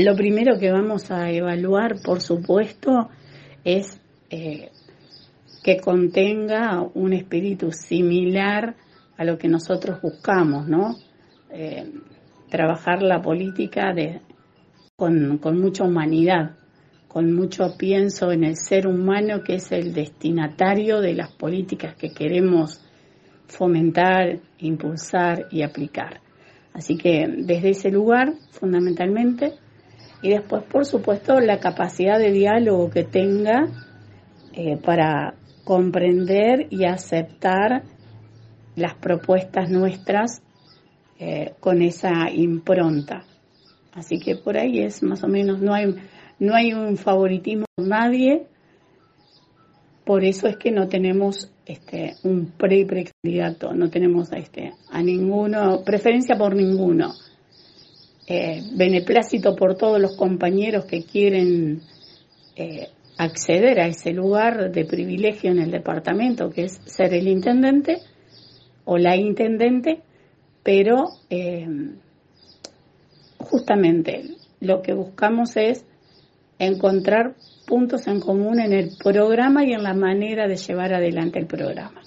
Lo primero que vamos a evaluar, por supuesto, es eh, que contenga un espíritu similar a lo que nosotros buscamos, ¿no? Eh, trabajar la política con mucha humanidad, con mucho pienso en el ser humano que es el destinatario de las políticas que queremos fomentar, impulsar y aplicar. Así que desde ese lugar, fundamentalmente, y después, por supuesto, la capacidad de diálogo que tenga eh, para comprender y aceptar las propuestas nuestras eh, con esa impronta. Así que por ahí es más o menos, no hay, no hay un favoritismo por nadie, por eso es que no tenemos este, un pre-precandidato, no tenemos este, a ninguno, preferencia por ninguno. Eh, beneplácito por todos los compañeros que quieren eh, acceder a ese lugar de privilegio en el departamento, que es ser el intendente o la intendente, pero eh, justamente lo que buscamos es encontrar puntos en común en el programa y en la manera de llevar adelante el programa.